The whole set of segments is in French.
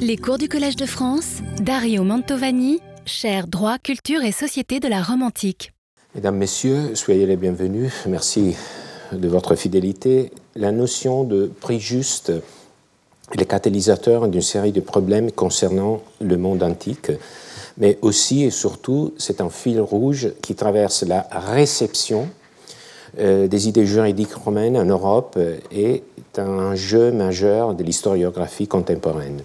Les cours du Collège de France, Dario Mantovani, cher droit, culture et société de la Rome antique. Mesdames, Messieurs, soyez les bienvenus. Merci de votre fidélité. La notion de prix juste est le catalyseur d'une série de problèmes concernant le monde antique, mais aussi et surtout, c'est un fil rouge qui traverse la réception euh, des idées juridiques romaines en Europe et un jeu majeur de l'historiographie contemporaine.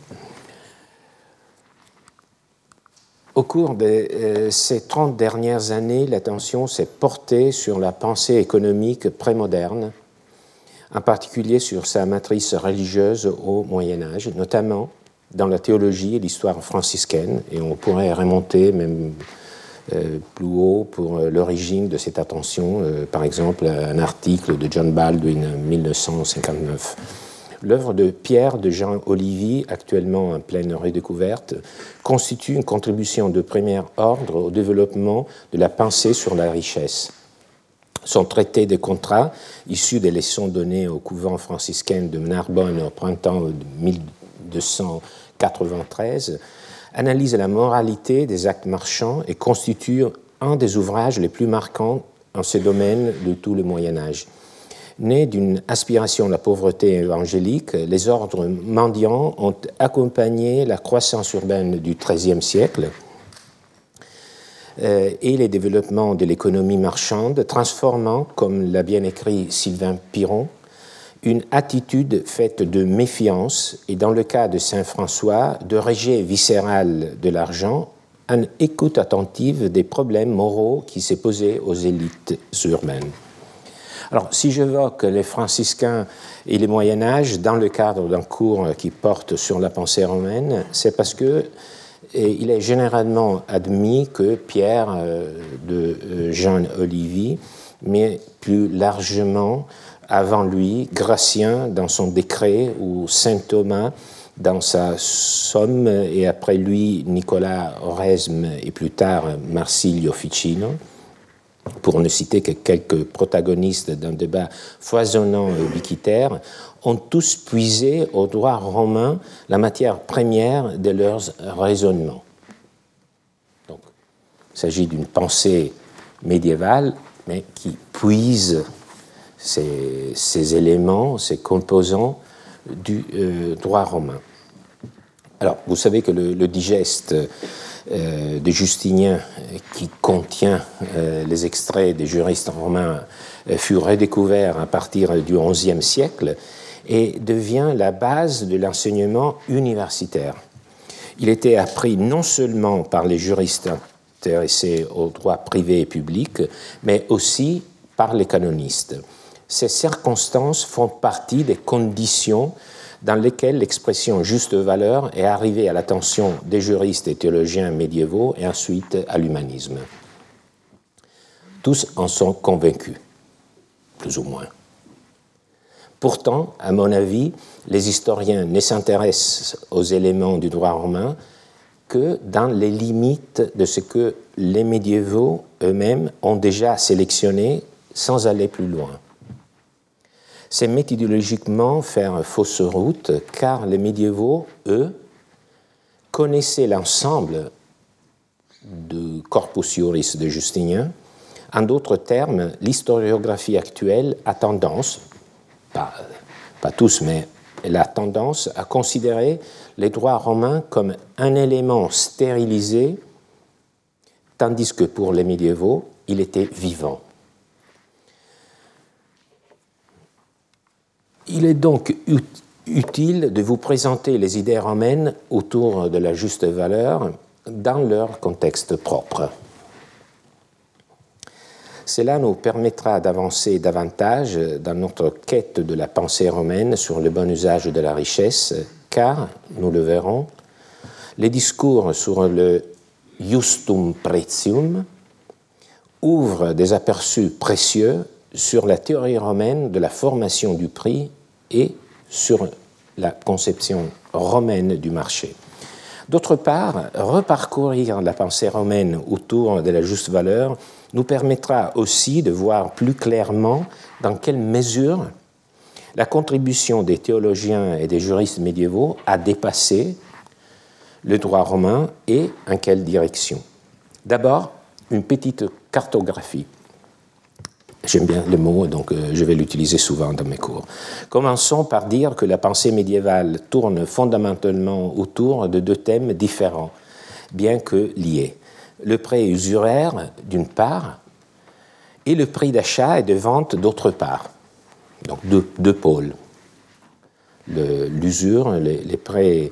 Au cours de euh, ces 30 dernières années, l'attention s'est portée sur la pensée économique prémoderne, en particulier sur sa matrice religieuse au Moyen Âge, notamment dans la théologie et l'histoire franciscaine, et on pourrait remonter même plus haut pour euh, l'origine de cette attention, par exemple un article de John Baldwin en 1959. L'œuvre de Pierre de Jean Olivier, actuellement en pleine redécouverte, constitue une contribution de premier ordre au développement de la pensée sur la richesse. Son traité de contrat, issu des leçons données au couvent franciscain de Narbonne au printemps de 1293, analyse la moralité des actes marchands et constitue un des ouvrages les plus marquants en ce domaine de tout le Moyen Âge. Né d'une aspiration à la pauvreté évangélique, les ordres mendiants ont accompagné la croissance urbaine du XIIIe siècle euh, et les développements de l'économie marchande, transformant, comme l'a bien écrit Sylvain Piron, une attitude faite de méfiance et, dans le cas de Saint François, de rejet viscéral de l'argent, en écoute attentive des problèmes moraux qui s'est posé aux élites urbaines. Alors, si j'évoque les franciscains et les Moyen Âge dans le cadre d'un cours qui porte sur la pensée romaine, c'est parce que il est généralement admis que Pierre euh, de euh, Jean Olivier, mais plus largement avant lui, Gratien dans son décret ou Saint Thomas dans sa somme, et après lui Nicolas Oresme et plus tard Marsilio Ficino, pour ne citer que quelques protagonistes d'un débat foisonnant et ubiquitaire, ont tous puisé au droit romain la matière première de leurs raisonnements. Donc, il s'agit d'une pensée médiévale, mais qui puise ces, éléments, ces composants du euh, droit romain. Alors, vous savez que le digeste euh, de Justinien qui contient euh, les extraits des juristes romains fut redécouvert à partir du XIe siècle et devient la base de l'enseignement universitaire. Il était appris non seulement par les juristes intéressés au droit privé et public, mais aussi par les canonistes. Ces circonstances font partie des conditions dans lesquels l'expression juste valeur est arrivée à l'attention des juristes et théologiens médiévaux et ensuite à l'humanisme. Tous en sont convaincus, plus ou moins. Pourtant, à mon avis, les historiens ne s'intéressent aux éléments du droit romain que dans les limites de ce que les médiévaux eux-mêmes ont déjà sélectionné sans aller plus loin c'est méthodologiquement faire fausse route, car les médiévaux, eux, connaissaient l'ensemble du corpus juris de Justinien. En d'autres termes, l'historiographie actuelle a tendance, pas, pas tous, mais elle a tendance à considérer les droits romains comme un élément stérilisé, tandis que pour les médiévaux, il était vivant. Il est donc utile de vous présenter les idées romaines autour de la juste valeur dans leur contexte propre. Cela nous permettra d'avancer davantage dans notre quête de la pensée romaine sur le bon usage de la richesse, car, nous le verrons, les discours sur le justum pretium ouvrent des aperçus précieux sur la théorie romaine de la formation du prix et sur la conception romaine du marché. D'autre part, reparcourir la pensée romaine autour de la juste valeur nous permettra aussi de voir plus clairement dans quelle mesure la contribution des théologiens et des juristes médiévaux a dépassé le droit romain et en quelle direction. D'abord, une petite cartographie. J'aime bien le mot, donc euh, je vais l'utiliser souvent dans mes cours. Commençons par dire que la pensée médiévale tourne fondamentalement autour de deux thèmes différents, bien que liés. Le prêt usuraire, d'une part, et le prix d'achat et de vente, d'autre part. Donc deux, pôles. L'usure, les, prêts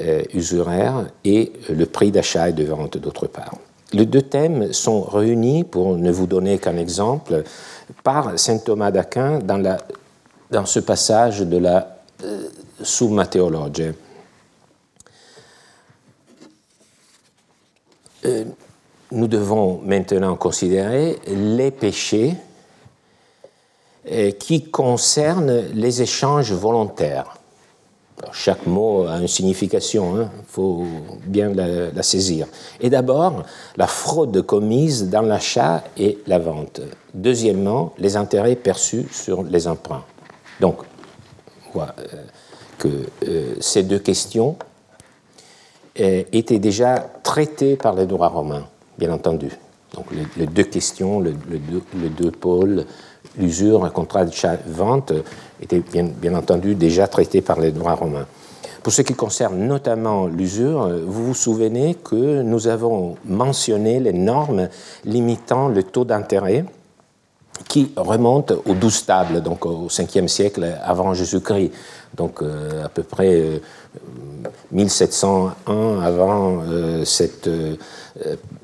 euh, usuraires et le prix d'achat et de vente, d'autre part. Les deux thèmes sont réunis, pour ne vous donner qu'un exemple, par saint Thomas d'Aquin dans, ce passage de la euh, Summa Theologia. Euh, nous devons maintenant considérer les péchés euh, qui concernent les échanges volontaires chaque mot a une signification, il hein. faut bien la, saisir. Et d'abord, la fraude commise dans l'achat et la vente. Deuxièmement, les intérêts perçus sur les emprunts. Donc, voilà, euh, que euh, ces deux questions euh, étaient déjà traitées par les droits romains, bien entendu. Donc, les, deux questions, les deux pôles l'usure, un contrat de vente était bien, entendu déjà traité par les droits romains. Pour ce qui concerne notamment l'usure, vous vous souvenez que nous avons mentionné les normes limitant le taux d'intérêt qui remontent au 12 tables, donc au 5e siècle avant Jésus-Christ, donc euh, à peu près 1701 euh, avant euh, cette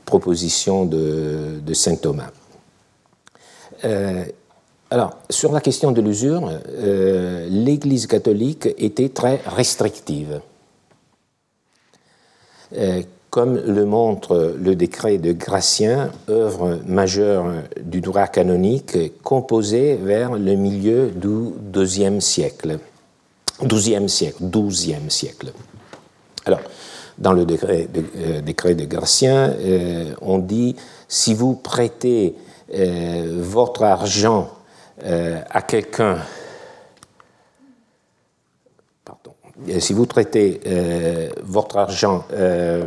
proposition de saint Thomas. Alors, sur la question de l'usure, euh, l'Église catholique était très restrictive. Euh, comme le montre le décret de Gratien, œuvre majeure du droit canonique, composé vers le milieu du XIIe siècle. Siècle. Alors, dans le décret de, euh, décret de Gratien, on dit si vous prêtez votre argent euh, à quelqu'un, pardon, si vous traitez euh, votre argent euh,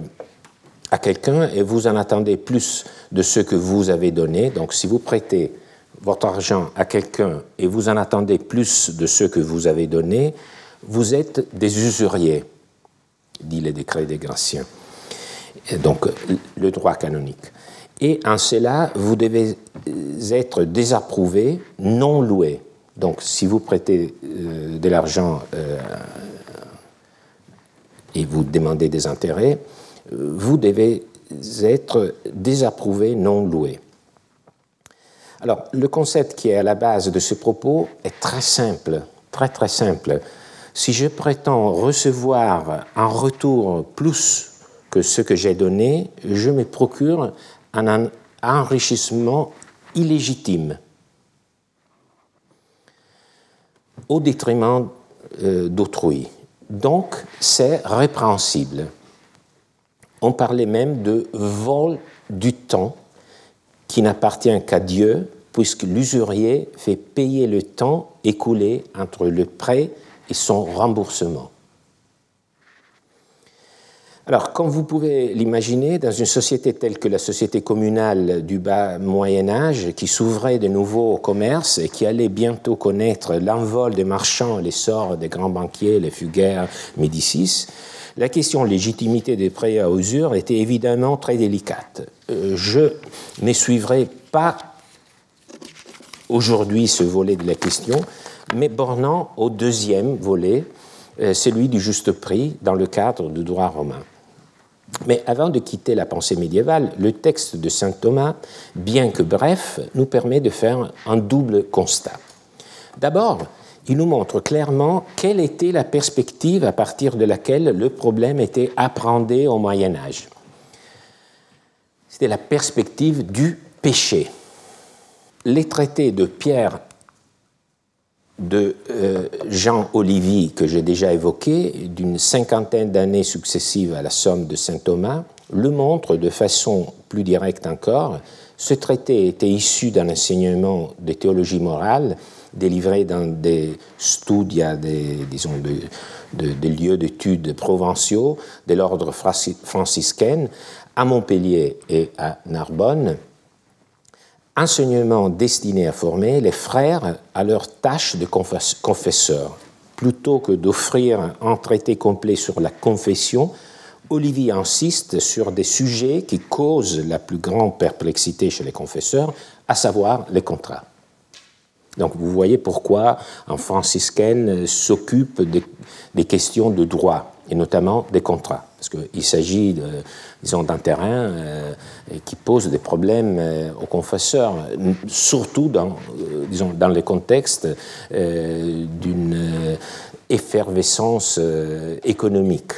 à quelqu'un et vous en attendez plus de ce que vous avez donné, donc si vous prêtez votre argent à quelqu'un et vous en attendez plus de ce que vous avez donné, vous êtes des usuriers, dit le décret des Graciens. Donc le droit canonique et en cela, vous devez être désapprouvé, non loué. Donc, si vous prêtez euh, de l'argent euh, et vous demandez des intérêts, euh, vous devez être désapprouvé, non loué. Alors, le concept qui est à la base de ce propos est très simple, très très simple. Si je prétends recevoir en retour plus que ce que j'ai donné, je me procure un enrichissement illégitime au détriment euh, d'autrui. Donc, c'est répréhensible. On parlait même de vol du temps qui n'appartient qu'à Dieu, puisque l'usurier fait payer le temps écoulé entre le prêt et son remboursement. Alors, comme vous pouvez l'imaginer, dans une société telle que la société communale du bas Moyen Âge, qui s'ouvrait de nouveau au commerce et qui allait bientôt connaître l'envol des marchands, l'essor des grands banquiers, les Fuguères, Médicis, la question de légitimité des prêts à usure était évidemment très délicate. Euh, je ne suivrai pas aujourd'hui ce volet de la question, mais bornant au deuxième volet, euh, celui du juste prix dans le cadre du droit romain. Mais avant de quitter la pensée médiévale, le texte de saint Thomas, bien que bref, nous permet de faire un double constat. D'abord, il nous montre clairement quelle était la perspective à partir de laquelle le problème était appréhendé au Moyen Âge. C'était la perspective du péché. Les traités de Pierre de euh, Jean Olivier, que j'ai déjà évoqué, d'une cinquantaine d'années successives à la somme de saint Thomas, le montre de façon plus directe encore. Ce traité était issu d'un enseignement de théologie morale délivrés dans des studia, des, disons, des lieux d'études provinciaux de l'ordre franciscain à Montpellier et à Narbonne, enseignement destiné à former les frères à leur tâche de confesseurs. Plutôt que d'offrir un traité complet sur la confession, Olivier insiste sur des sujets qui causent la plus grande perplexité chez les confesseurs, à savoir les contrats. Donc vous voyez pourquoi un franciscain s'occupe des, questions de droit, et notamment des contrats, parce qu'il s'agit, disons, d'un terrain euh, qui pose des problèmes euh, aux confesseurs, surtout dans, euh, disons, dans contextes d'une effervescence économique.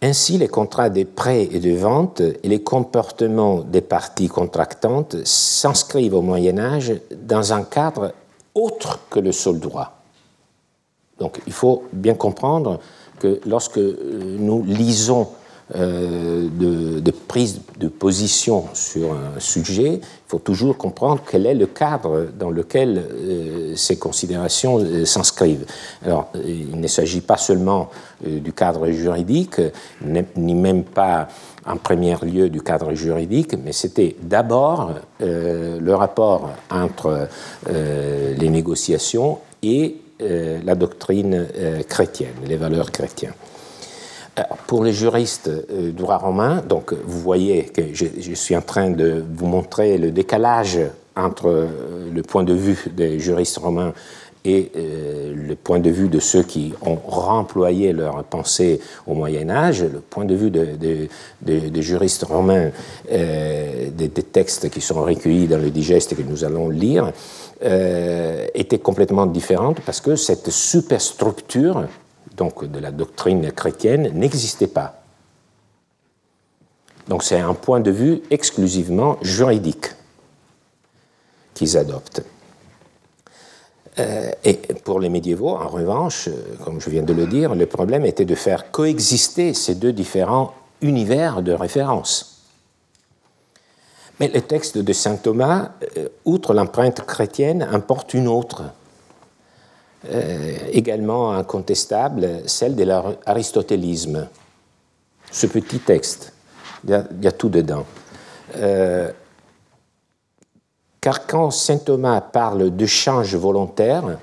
Ainsi, les contrats de prêt et de vente et les comportements des parties contractantes s'inscrivent au Moyen Âge dans un cadre autre que le seul droit. Donc il faut bien comprendre que lorsque nous lisons euh, de, prise de position sur un sujet, il faut toujours comprendre quel est le cadre dans lequel euh, ces considérations euh, s'inscrivent. Alors, il ne s'agit pas seulement du cadre juridique, ni même pas en premier lieu du cadre juridique, mais c'était d'abord le rapport entre les négociations et la doctrine chrétienne, les valeurs chrétiennes. Pour les juristes euh, droit romain, donc vous voyez que je, suis en train de vous montrer le décalage entre euh, le point de vue des juristes romains et euh, le point de vue de ceux qui ont remployé leur pensée au Moyen Âge, le point de vue des juristes romains, des, textes qui sont recueillis dans le digeste que nous allons lire, était complètement différent parce que cette superstructure donc de la doctrine chrétienne, n'existait pas. Donc c'est un point de vue exclusivement juridique qu'ils adoptent. Euh, et pour les médiévaux, en revanche, euh, comme je viens de le dire, le problème était de faire coexister ces deux différents univers de référence. Mais le texte de saint Thomas, euh, outre l'empreinte chrétienne, importe une autre, également incontestable, celle de l'aristotélisme. Ce petit texte, il y a, tout dedans. Car quand saint Thomas parle de change volontaire,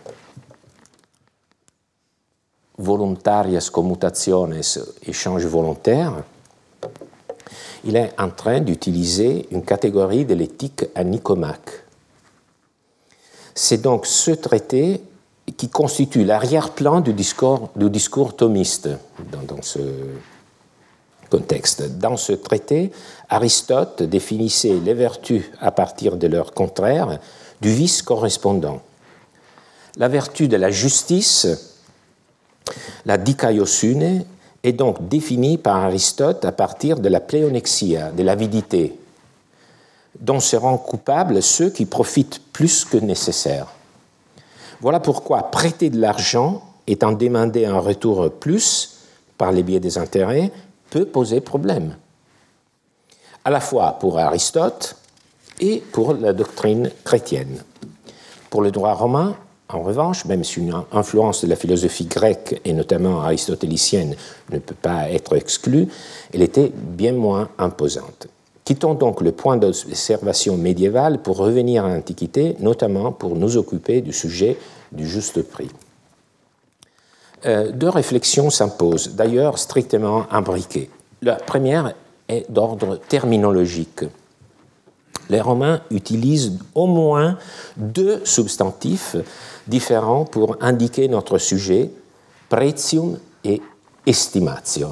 voluntarias commutationes, échange volontaire, il est en train d'utiliser une catégorie de l'éthique à Nicomaque. C'est donc ce traité qui constitue l'arrière-plan du discours, du discours thomiste dans, ce Dans ce traité, Aristote définissait les vertus à partir de leur contraire, du vice correspondant. La vertu de la justice, la dikaiosune, est donc définie par Aristote à partir de la pléonexia, de l'avidité, dont seront coupables ceux qui profitent plus que nécessaire. Voilà pourquoi prêter de l'argent, étant demandé un retour plus par les biais des intérêts, peut poser problème, à la fois pour Aristote et pour la doctrine chrétienne. Pour le droit romain, en revanche, même si une influence de la philosophie grecque et notamment aristotélicienne ne peut pas être exclue, elle était bien moins imposante. Quittons donc le point d'observation médiéval pour revenir à l'Antiquité, notamment pour nous occuper du sujet du juste prix. Euh, deux réflexions s'imposent, d'ailleurs strictement imbriquées. La première est d'ordre terminologique. Les Romains utilisent au moins deux substantifs différents pour indiquer notre sujet, pretium et estimatio.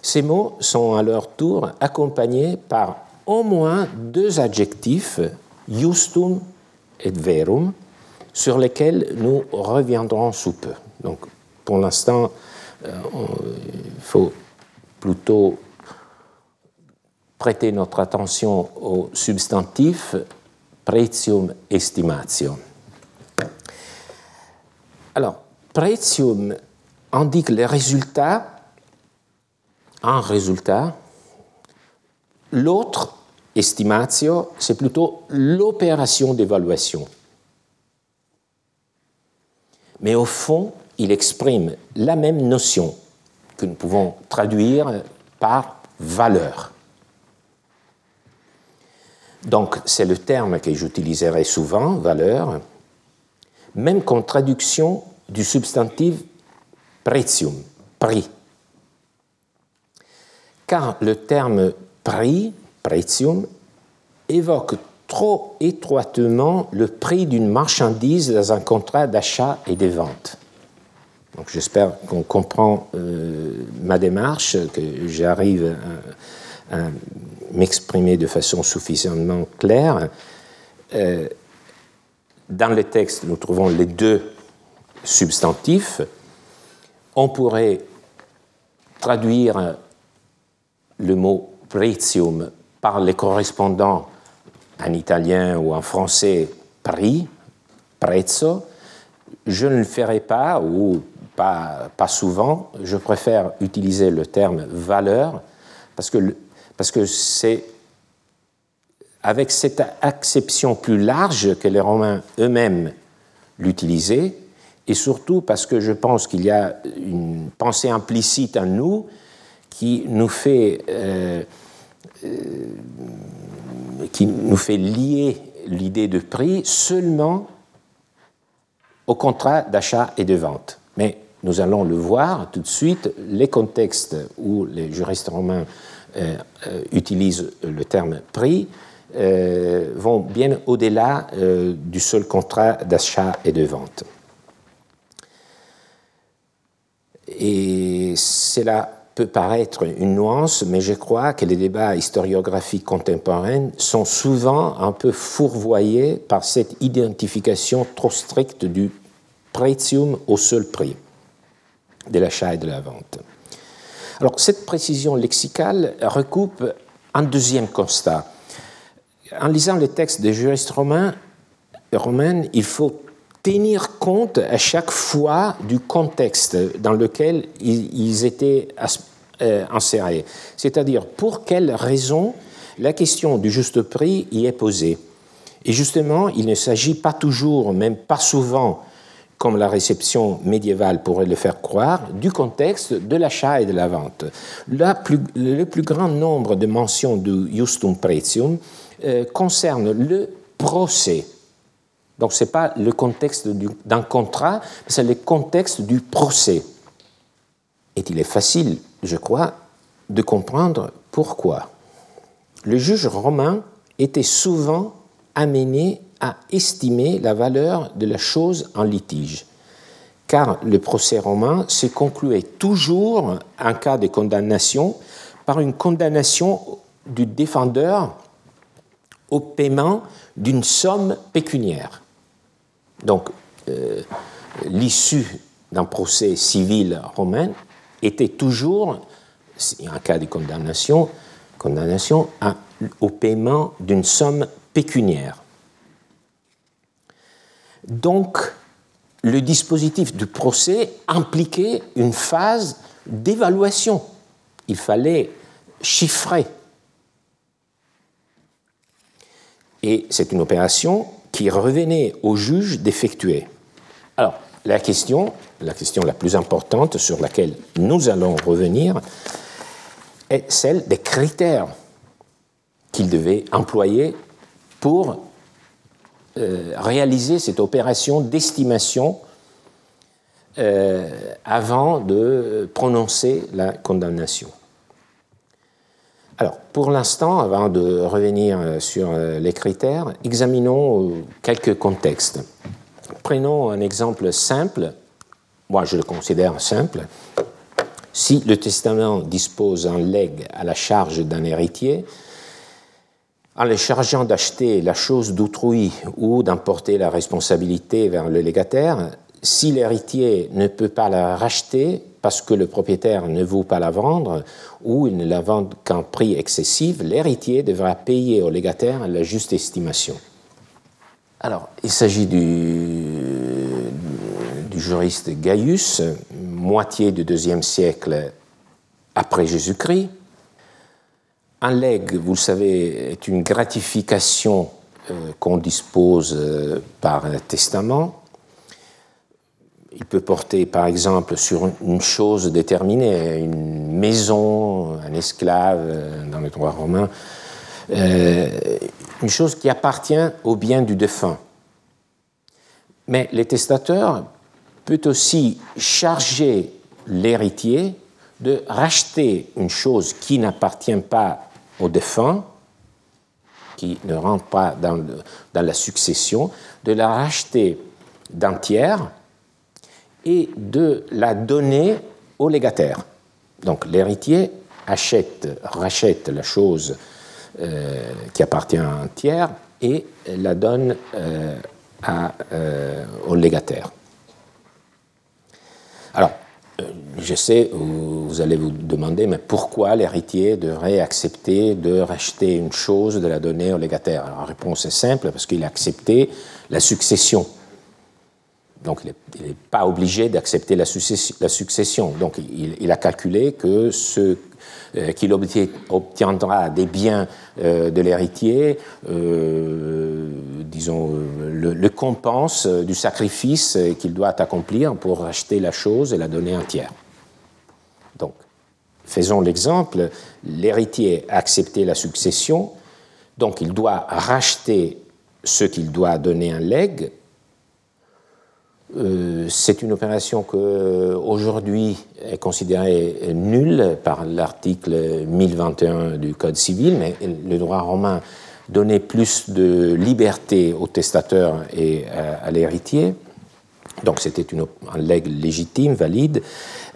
Ces mots sont à leur tour accompagnés par au moins deux adjectifs, justum et verum, sur lesquels nous reviendrons sous peu. Donc, pour l'instant, euh, il faut plutôt prêter notre attention au substantif pretium estimatio. Alors, pretium indique les résultats, un résultat, l'autre estimatio, c'est plutôt l'opération d'évaluation. Mais au fond, il exprime la même notion que nous pouvons traduire par valeur. Donc, c'est le terme que j'utiliserai souvent, valeur, même comme traduction du substantif pretium, prix. Car le terme prix, pretium, évoque trop étroitement le prix d'une marchandise dans un contrat d'achat et de vente. Donc j'espère qu'on comprend euh, ma démarche, que j'arrive à, m'exprimer de façon suffisamment claire. Euh, dans le texte, nous trouvons les deux substantifs. On pourrait traduire le mot pretium par les correspondants en italien ou en français prix, prezzo. Je ne le ferai pas, ou pas, pas souvent. Je préfère utiliser le terme valeur parce que parce que c'est avec cette acception plus large que les Romains eux-mêmes l'utilisaient, et surtout parce que je pense qu'il y a une pensée implicite en nous qui nous fait, euh, euh, qui nous fait lier l'idée de prix seulement au contrat d'achat et de vente. Mais nous allons le voir tout de suite, les contextes où les juristes romains euh, utilisent le terme prix vont bien au-delà du seul contrat d'achat et de vente. Et c'est là peut paraître une nuance, mais je crois que les débats historiographiques contemporains sont souvent un peu fourvoyés par cette identification trop stricte du pretium au seul prix de l'achat et de la vente. Alors, cette précision lexicale recoupe un deuxième constat. En lisant les textes des juristes romains, romains il faut tenir compte à chaque fois du contexte dans lequel ils étaient euh, insérés. C'est-à-dire pour quelles raisons la question du juste prix y est posée. Et justement, il ne s'agit pas toujours, même pas souvent, comme la réception médiévale pourrait le faire croire, du contexte de l'achat et de la vente. le plus grand nombre de mentions du justum pretium euh, concerne le procès donc ce n'est pas le contexte d'un contrat, c'est le contexte du procès. Et il est facile, je crois, de comprendre pourquoi. Le juge romain était souvent amené à estimer la valeur de la chose en litige, car le procès romain se concluait toujours, en cas de condamnation, par une condamnation du défendeur au paiement d'une somme pécuniaire. Donc, euh, l'issue d'un procès civil romain était toujours, en cas de condamnation, condamnation au paiement d'une somme pécuniaire. Donc, le dispositif du procès impliquait une phase d'évaluation. Il fallait chiffrer. Et c'est une opération qui revenait au juge d'effectuer. Alors, la question, la plus importante sur laquelle nous allons revenir, est celle des critères qu'il devait employer pour euh, réaliser cette opération d'estimation euh, avant de prononcer la condamnation. Alors, pour l'instant, avant de revenir euh, sur euh, les critères, examinons euh, quelques contextes. Prenons un exemple simple, moi je le considère simple. Si le testament dispose un legs à la charge d'un héritier, en le chargeant d'acheter la chose d'autrui ou d'emporter la responsabilité vers le légataire, si l'héritier ne peut pas la racheter parce que le propriétaire ne veut pas la vendre ou il ne la vend qu'en prix excessif, l'héritier devra payer au légataire la juste estimation. Alors, il s'agit du, juriste Gaius, moitié du deuxième siècle après Jésus-Christ. un legs, vous le savez, est une gratification euh, qu'on dispose euh, par un testament. Il peut porter, par exemple, sur une chose déterminée, une maison, un esclave euh, dans le droit romain, une chose qui appartient au bien du défunt. Mais le testateur peut aussi charger l'héritier de racheter une chose qui n'appartient pas au défunt, qui ne rentre pas dans, la succession, de la racheter d'un tiers et de la donner au légataire. Donc l'héritier achète, rachète la chose euh, qui appartient à un tiers et la donne euh, euh, au légataire. Alors, je sais, vous allez vous demander, mais pourquoi l'héritier devrait accepter de racheter une chose, de la donner au légataire La réponse est simple, parce qu'il a accepté la succession. Donc, il n'est pas obligé d'accepter la, succession. Donc, il, a calculé que ce euh, qu'il obtiendra des biens euh, de l'héritier, euh, disons, le, compense du sacrifice qu'il doit accomplir pour acheter la chose et la donner entière. Donc, faisons l'exemple, l'héritier a accepté la succession, donc il doit racheter ce qu'il doit donner un legs c'est une opération que euh, aujourd'hui est considérée nulle par l'article 1021 du Code civil, mais le droit romain donnait plus de liberté au testateur et à, l'héritier. Donc c'était un legs légitime, valide.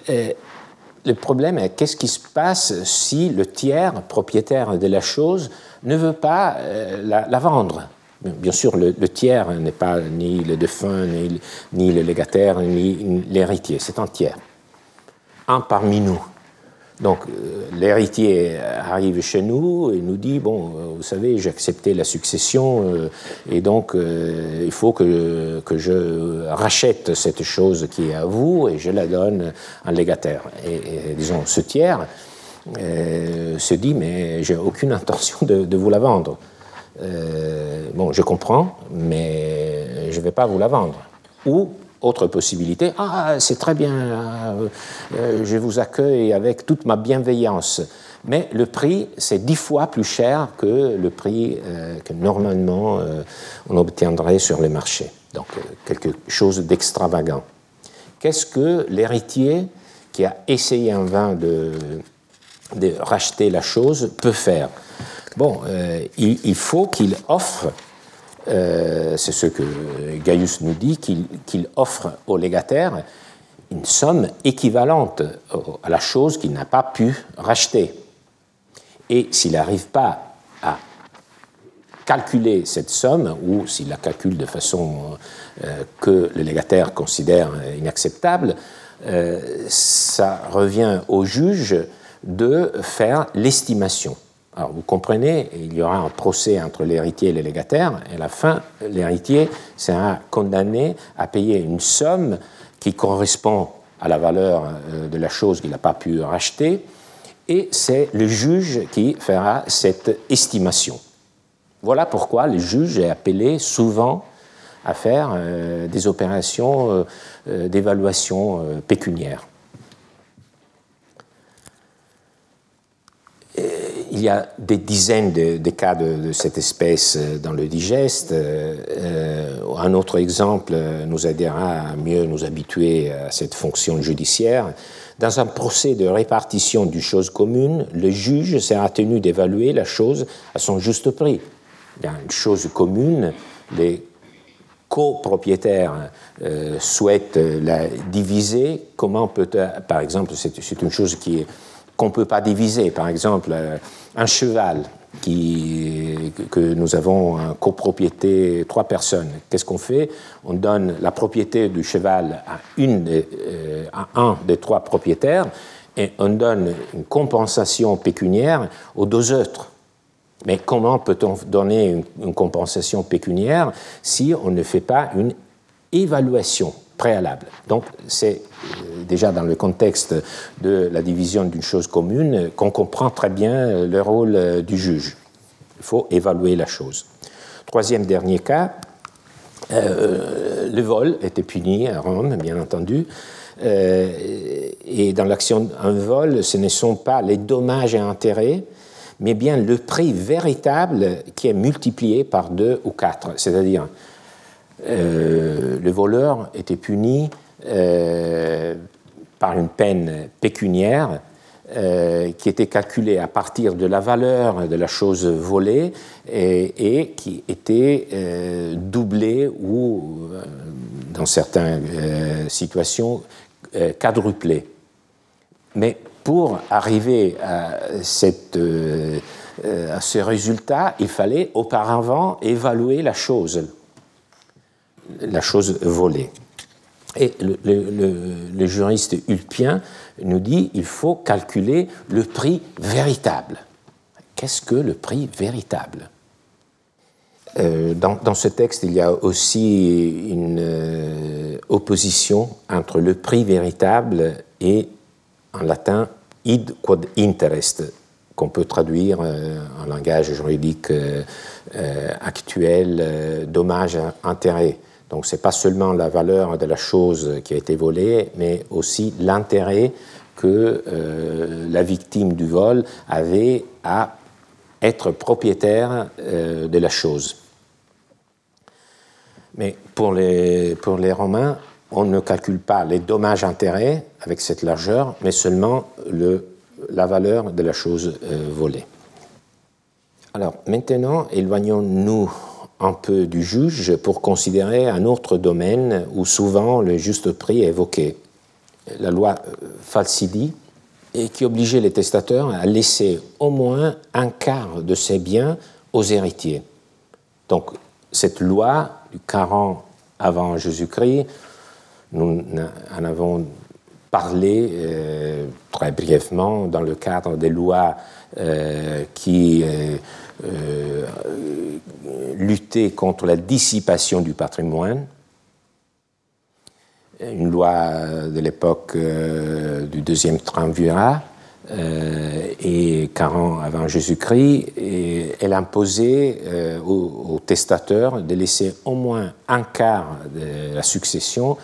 Euh, le problème est qu'est-ce qui se passe si le tiers propriétaire de la chose ne veut pas la vendre? Bien sûr, le, tiers n'est pas ni le défunt, ni, le légataire, ni l'héritier, c'est un tiers. Un parmi nous. Donc euh, l'héritier arrive chez nous et nous dit, bon, euh, vous savez, j'ai accepté la succession euh, et donc il faut que, que, je rachète cette chose qui est à vous et je la donne à un légataire. Et, disons, ce tiers se dit, mais j'ai aucune intention de vous la vendre. Euh, bon, je comprends, mais je ne vais pas vous la vendre. Ou, autre possibilité, ah, c'est très bien, euh, euh, je vous accueille avec toute ma bienveillance. Mais le prix, c'est dix fois plus cher que le prix que normalement on obtiendrait sur les marchés. Donc, quelque chose d'extravagant. Qu'est-ce que l'héritier qui a essayé en vain de racheter la chose peut faire? Bon, euh, il, faut qu'il offre, euh, c'est ce que Gaius nous dit, qu'il offre au légataire une somme équivalente à la chose qu'il n'a pas pu racheter. Et s'il n'arrive pas à calculer cette somme, ou s'il la calcule de façon euh, que le légataire considère inacceptable, ça revient au juge de faire l'estimation. Alors vous comprenez, il y aura un procès entre l'héritier et le légataire, et à la fin, l'héritier sera condamné à payer une somme qui correspond à la valeur euh, de la chose qu'il n'a pas pu racheter, et c'est le juge qui fera cette estimation. Voilà pourquoi le juge est appelé souvent à faire euh, des opérations euh, d'évaluation pécuniaire. Il y a des dizaines de, cas de, cette espèce euh, dans le digeste. Euh, euh, un autre exemple nous aidera à mieux nous habituer à cette fonction judiciaire. Dans un procès de répartition du chose commune, le juge sera tenu d'évaluer la chose à son juste prix. A une chose commune, les copropriétaires souhaitent la diviser. Comment peut par exemple, c'est une chose qui est qu'on ne peut pas diviser. Par exemple, euh, un cheval qui, que nous avons en copropriété trois personnes. Qu'est-ce qu'on fait? On donne la propriété du cheval à, une, euh, à un des trois propriétaires et on donne une compensation pécuniaire aux deux autres. Mais comment peut-on donner une, compensation pécuniaire si on ne fait pas une évaluation préalable? Donc c'est, déjà dans le contexte de la division d'une chose commune qu'on comprend très bien le rôle du juge. Il faut évaluer la chose. Troisième dernier cas, le vol était puni à Rome, bien entendu. et dans l'action d'un vol, ce ne sont pas les dommages et intérêts mais bien le prix véritable qui est multiplié par deux ou quatre. C'est-à-dire, euh, le voleur était puni euh, par une peine pécuniaire euh, qui était calculée à partir de la valeur de la chose volée et, qui était doublée ou, dans certaines situations, quadruplée. Mais pour arriver à, euh, à ce résultat, il fallait auparavant évaluer la chose, la chose volée. Et le, juriste ulpien nous dit il faut calculer le prix véritable. Qu'est-ce que le prix véritable? Euh, dans, ce texte, il y a aussi une euh, opposition entre le prix véritable et, en latin, id quod interest, qu'on peut traduire euh, en langage juridique actuel, dommage-intérêt. Donc ce n'est pas seulement la valeur de la chose qui a été volée, mais aussi l'intérêt que la victime du vol avait à être propriétaire de la chose. Mais pour les, pour les Romains, on ne calcule pas les dommages-intérêts avec cette largeur, mais seulement le, la valeur de la chose euh, volée. Alors maintenant, éloignons-nous un peu du juge pour considérer un autre domaine où souvent le juste prix est évoqué, la loi euh, Falsidi, et qui obligeait les testateurs à laisser au moins un quart de ses biens aux héritiers. Donc cette loi du 40 avant Jésus-Christ nous en avons parlé euh, très brièvement dans le cadre des lois euh, qui luttaient contre la dissipation du patrimoine. Une loi de l'époque du deuxième triumvirat et 40 avant Jésus-Christ, elle imposait aux testateurs de laisser au moins un quart de la succession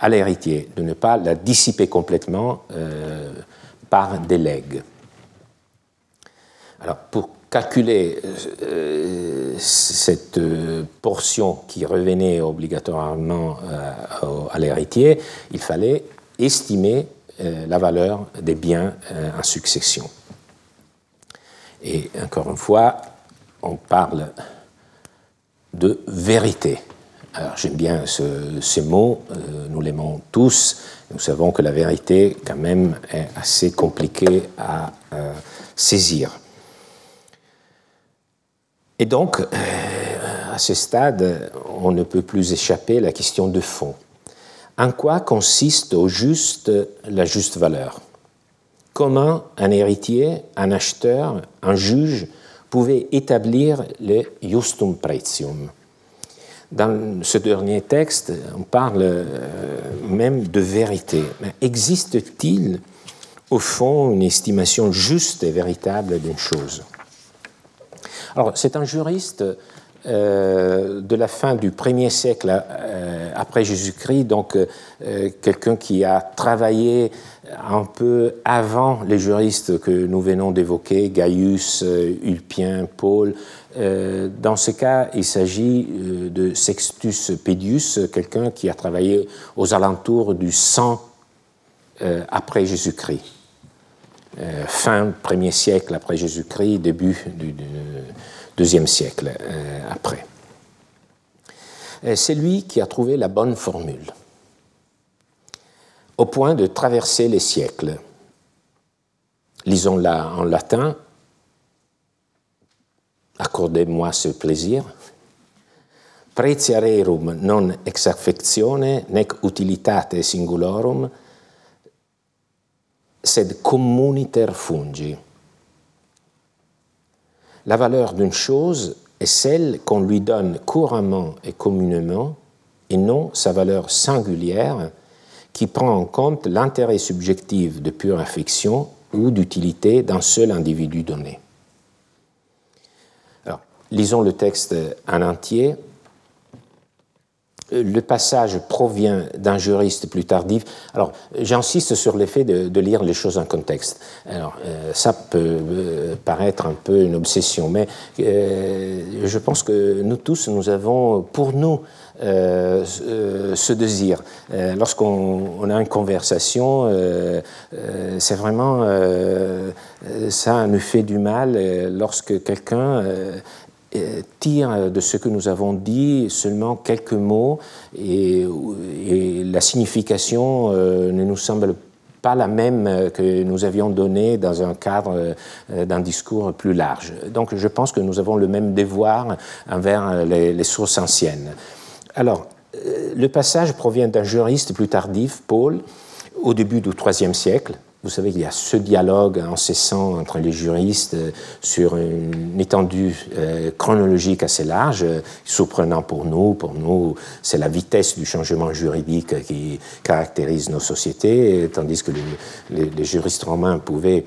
à l'héritier, de ne pas la dissiper complètement euh, par des legs. Alors, pour calculer euh, cette euh, portion qui revenait obligatoirement à l'héritier, il fallait estimer la valeur des biens en succession. Et encore une fois, on parle de vérité. Alors j'aime bien ces mots, euh, nous l'aimons tous, nous savons que la vérité quand même est assez compliquée à euh, saisir. Et donc, euh, à ce stade, on ne peut plus échapper à la question de fond. En quoi consiste au juste la juste valeur? Comment un héritier, un acheteur, un juge pouvaient établir le justum pretium dans ce dernier texte, on parle euh, même de vérité. Existe-t-il, au fond, une estimation juste et véritable d'une chose? Alors, c'est un juriste euh, de la fin du premier siècle euh, après Jésus-Christ, donc quelqu'un qui a travaillé un peu avant les juristes que nous venons d'évoquer, Gaius, Ulpien, Paul, euh, dans ce cas, il s'agit euh, de Sextus Pedius, quelqu'un qui a travaillé aux alentours du 100 euh, après Jésus-Christ. Fin premier siècle après Jésus-Christ, début du, deuxième siècle après. C'est lui qui a trouvé la bonne formule, au point de traverser les siècles. Lisons-la en latin accordez-moi ce plaisir. Pretiarerum non ex affectione nec utilitate singulorum, sed communiter fungi. La valeur d'une chose est celle qu'on lui donne couramment et communément, et non sa valeur singulière qui prend en compte l'intérêt subjectif de pure affection ou d'utilité d'un seul individu donné. Alors, lisons le texte en entier le passage provient d'un juriste plus tardif. Alors, j'insiste sur l'effet de, de, lire les choses en contexte. Alors, euh, ça peut euh, paraître un peu une obsession, mais euh, je pense que nous tous, nous avons pour nous ce désir. Lorsqu'on a une conversation, c'est vraiment ça nous fait du mal lorsque quelqu'un tire de ce que nous avons dit seulement quelques mots et, la signification euh, ne nous semble pas la même que nous avions donnée dans un cadre euh, d'un discours plus large. Donc je pense que nous avons le même devoir envers les, les sources anciennes. Alors, euh, le passage provient d'un juriste plus tardif, Paul, au début du IIIe siècle, vous savez qu'il y a ce dialogue incessant entre les juristes euh, sur une étendue euh, chronologique assez large, surprenant pour nous. Pour nous, c'est la vitesse du changement juridique qui caractérise nos sociétés, tandis que les juristes romains pouvaient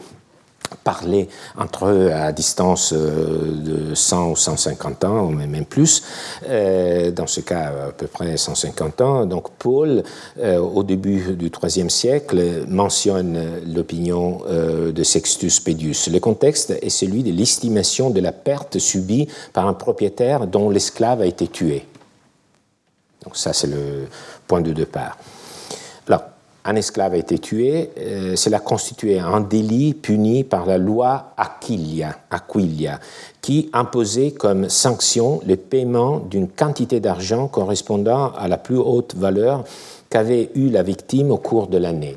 parler entre eux à distance euh, de 100 ou 150 ans, ou même plus, euh, dans ce cas à peu près 150 ans. Donc Paul, euh, au début du IIIe siècle, mentionne l'opinion de Sextus Pedius. Le contexte est celui de l'estimation de la perte subie par un propriétaire dont l'esclave a été tué. Donc ça, c'est le point de départ. Un esclave a été tué, euh, cela constituait un délit puni par la loi Aquilia, Aquilia, qui imposait comme sanction le paiement d'une quantité d'argent correspondant à la plus haute valeur qu'avait eue la victime au cours de l'année.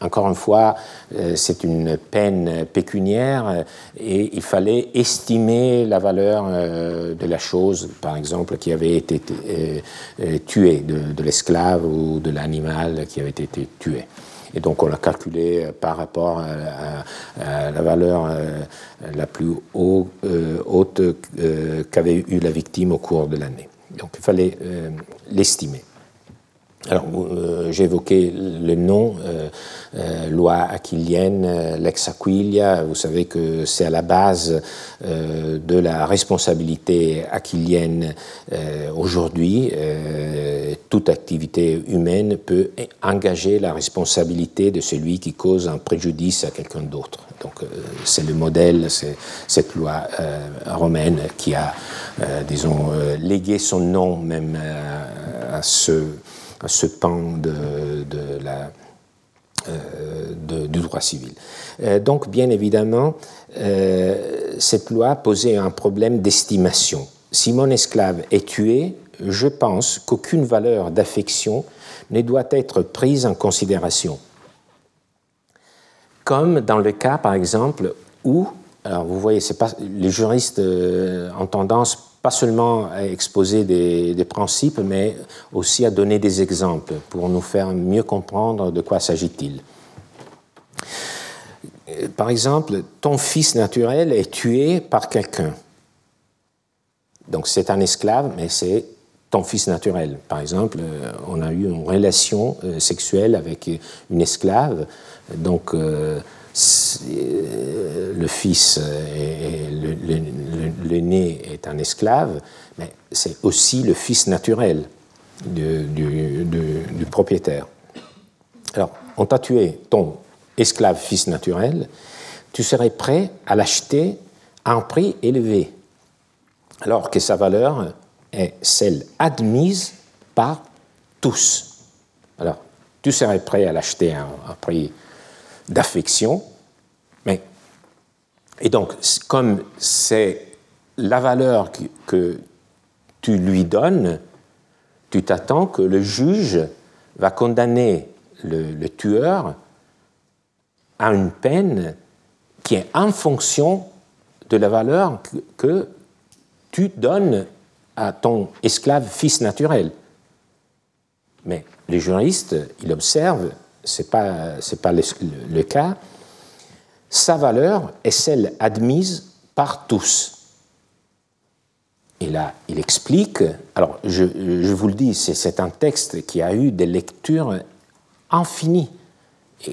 Encore une fois, euh, c'est une peine pécuniaire euh, et il fallait estimer la valeur euh, de la chose, par exemple, qui avait été tuée, de, l'esclave ou de l'animal qui avait été tué. Et donc on l'a calculé par rapport à, la valeur la plus haute qu'avait eu la victime au cours de l'année. Donc il fallait l'estimer. Alors, euh, évoqué le nom, euh, euh, loi aquilienne, lex Aquilia. Vous savez que c'est à la base de la responsabilité aquilienne aujourd'hui. toute activité humaine peut engager la responsabilité de celui qui cause un préjudice à quelqu'un d'autre. Donc, c'est le modèle, c'est cette loi romaine qui a, disons, légué son nom même à ce ce pan euh, du droit civil. Euh, donc, bien évidemment, euh, cette loi posait un problème d'estimation. Si mon esclave est tué, je pense qu'aucune valeur d'affection ne doit être prise en considération. Comme dans le cas, par exemple, où, alors vous voyez, pas, les juristes ont tendance pas seulement à exposer des, principes, mais aussi à donner des exemples pour nous faire mieux comprendre de quoi s'agit-il. Par exemple, ton fils naturel est tué par quelqu'un. Donc c'est un esclave, mais c'est ton fils naturel. Par exemple, on a eu une relation euh, sexuelle avec une esclave, donc euh, euh, le fils né est un esclave, mais c'est aussi le fils naturel du, propriétaire. Alors, on t'a tué ton esclave fils naturel, tu serais prêt à l'acheter à un prix élevé, alors que sa valeur est celle admise par tous. Alors, tu serais prêt à l'acheter à un prix d'affection. Mais, et donc, comme c'est la valeur que, tu lui donnes, tu t'attends que le juge va condamner le, tueur à une peine qui est en fonction de la valeur que, que tu donnes à ton esclave fils naturel. Mais les juristes, ils observent ce n'est pas, pas le, cas, sa valeur est celle admise par tous. Et là, il explique, alors je, vous le dis, c'est un texte qui a eu des lectures infini.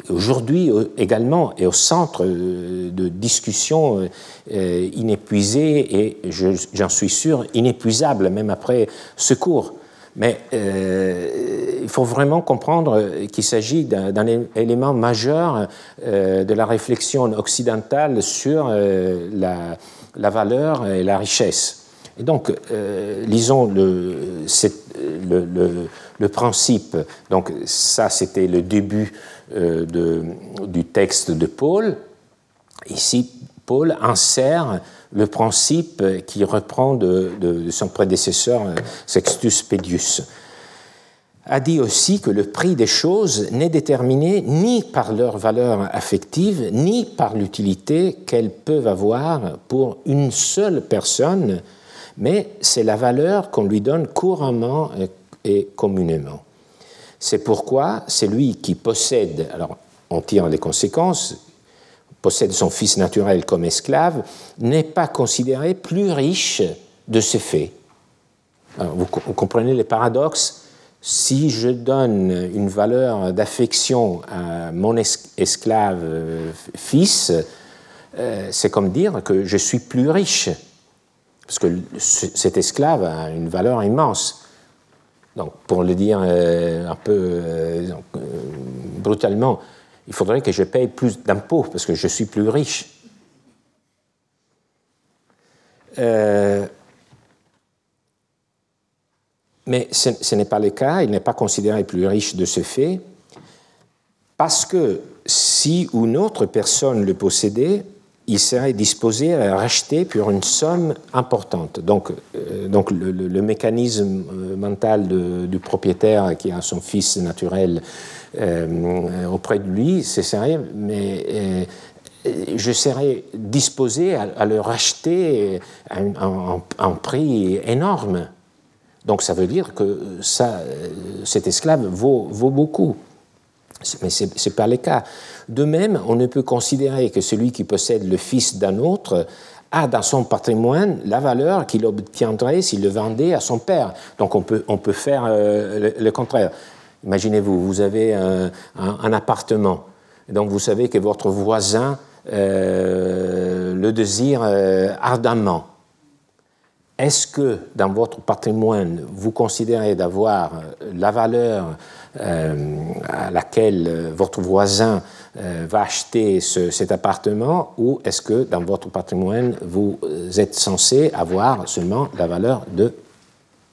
Aujourd'hui également est au centre de discussions inépuisées et, j'en suis sûr, inépuisables même après ce cours. Mais euh, il faut vraiment comprendre qu'il s'agit d'un élément majeur euh, de la réflexion occidentale sur euh, la, valeur et la richesse. Et donc, lisons le, principe. Donc, ça, c'était le début du texte de Paul. Ici, Paul insère le principe qui reprend de, son prédécesseur Sextus Pedius a dit aussi que le prix des choses n'est déterminé ni par leur valeur affective, ni par l'utilité qu'elles peuvent avoir pour une seule personne, mais c'est la valeur qu'on lui donne couramment et communément. C'est pourquoi celui qui possède, alors on tire les conséquences, possède son fils naturel comme esclave, n'est pas considéré plus riche de ce fait. vous, comprenez les paradoxes? Si je donne une valeur d'affection à mon esclave euh, fils, euh, c'est comme dire que je suis plus riche, parce que cet esclave a une valeur immense. Donc, pour le dire euh, un peu brutalement, il faudrait que je paye plus d'impôts parce que je suis plus riche. Euh, mais ce, n'est pas le cas, il n'est pas considéré plus riche de ce fait, parce que si une autre personne le possédait, il serait disposé à racheter pour une somme importante. Donc, euh, donc le, mécanisme euh, mental du propriétaire qui a son fils naturel euh, auprès de lui, c'est sérieux, mais je serais disposé à, le racheter à un, prix énorme. Donc ça veut dire que ça, cet esclave vaut, vaut beaucoup. Mais ce n'est pas le cas. De même, on ne peut considérer que celui qui possède le fils d'un autre a dans son patrimoine la valeur qu'il obtiendrait s'il le vendait à son père. Donc on peut, on peut faire euh, le, contraire. Imaginez-vous, vous avez un, appartement, donc vous savez que votre voisin euh, le désire euh, ardemment. Est-ce que dans votre patrimoine, vous considérez d'avoir euh, la valeur à laquelle votre voisin va acheter cet appartement ou est-ce que dans votre patrimoine, vous êtes censé avoir seulement la valeur de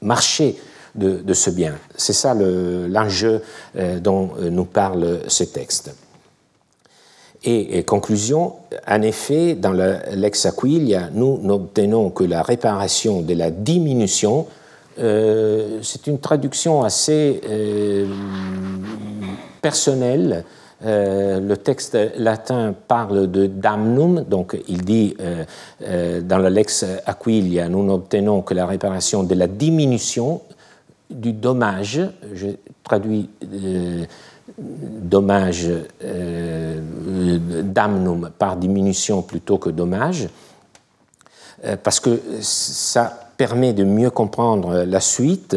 marché de, ce bien? C'est ça l'enjeu euh, dont euh, nous parle ce texte. Et, conclusion, en effet, dans l'ex Aquilia, nous n'obtenons que la réparation de la diminution. Euh, c'est une traduction assez personnelle. le texte latin parle de damnum, donc il dit dans le lex Aquilia, nous n'obtenons que la réparation de la diminution du dommage, je traduis dommage euh, damnum par diminution plutôt que dommage, euh, parce que ça permet de mieux comprendre la suite,